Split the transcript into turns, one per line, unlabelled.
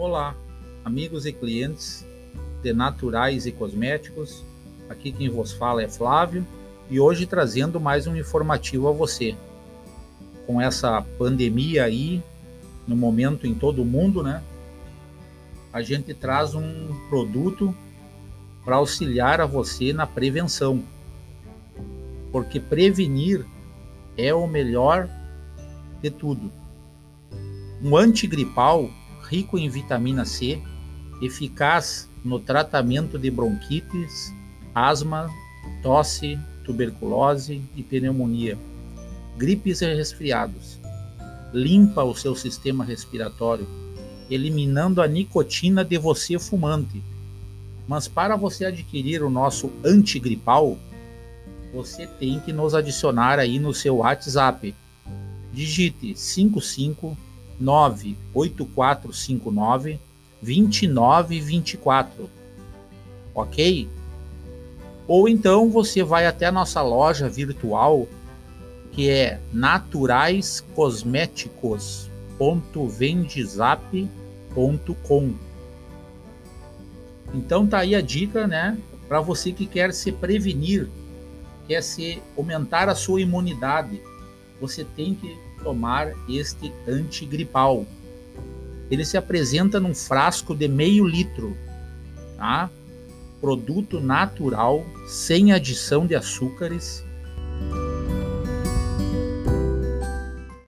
Olá, amigos e clientes de Naturais e Cosméticos. Aqui quem vos fala é Flávio e hoje trazendo mais um informativo a você. Com essa pandemia aí, no momento em todo o mundo, né? A gente traz um produto para auxiliar a você na prevenção. Porque prevenir é o melhor de tudo. Um antigripal rico em vitamina C, eficaz no tratamento de bronquites, asma, tosse, tuberculose e pneumonia, gripes e resfriados. Limpa o seu sistema respiratório, eliminando a nicotina de você fumante. Mas para você adquirir o nosso antigripal, você tem que nos adicionar aí no seu WhatsApp. Digite 55 98459 2924. Ok? Ou então você vai até a nossa loja virtual que é naturaiscosméticos.vendezap.com. Então tá aí a dica, né, para você que quer se prevenir, quer se aumentar a sua imunidade. Você tem que tomar este antigripal. Ele se apresenta num frasco de meio litro, tá? Produto natural, sem adição de açúcares,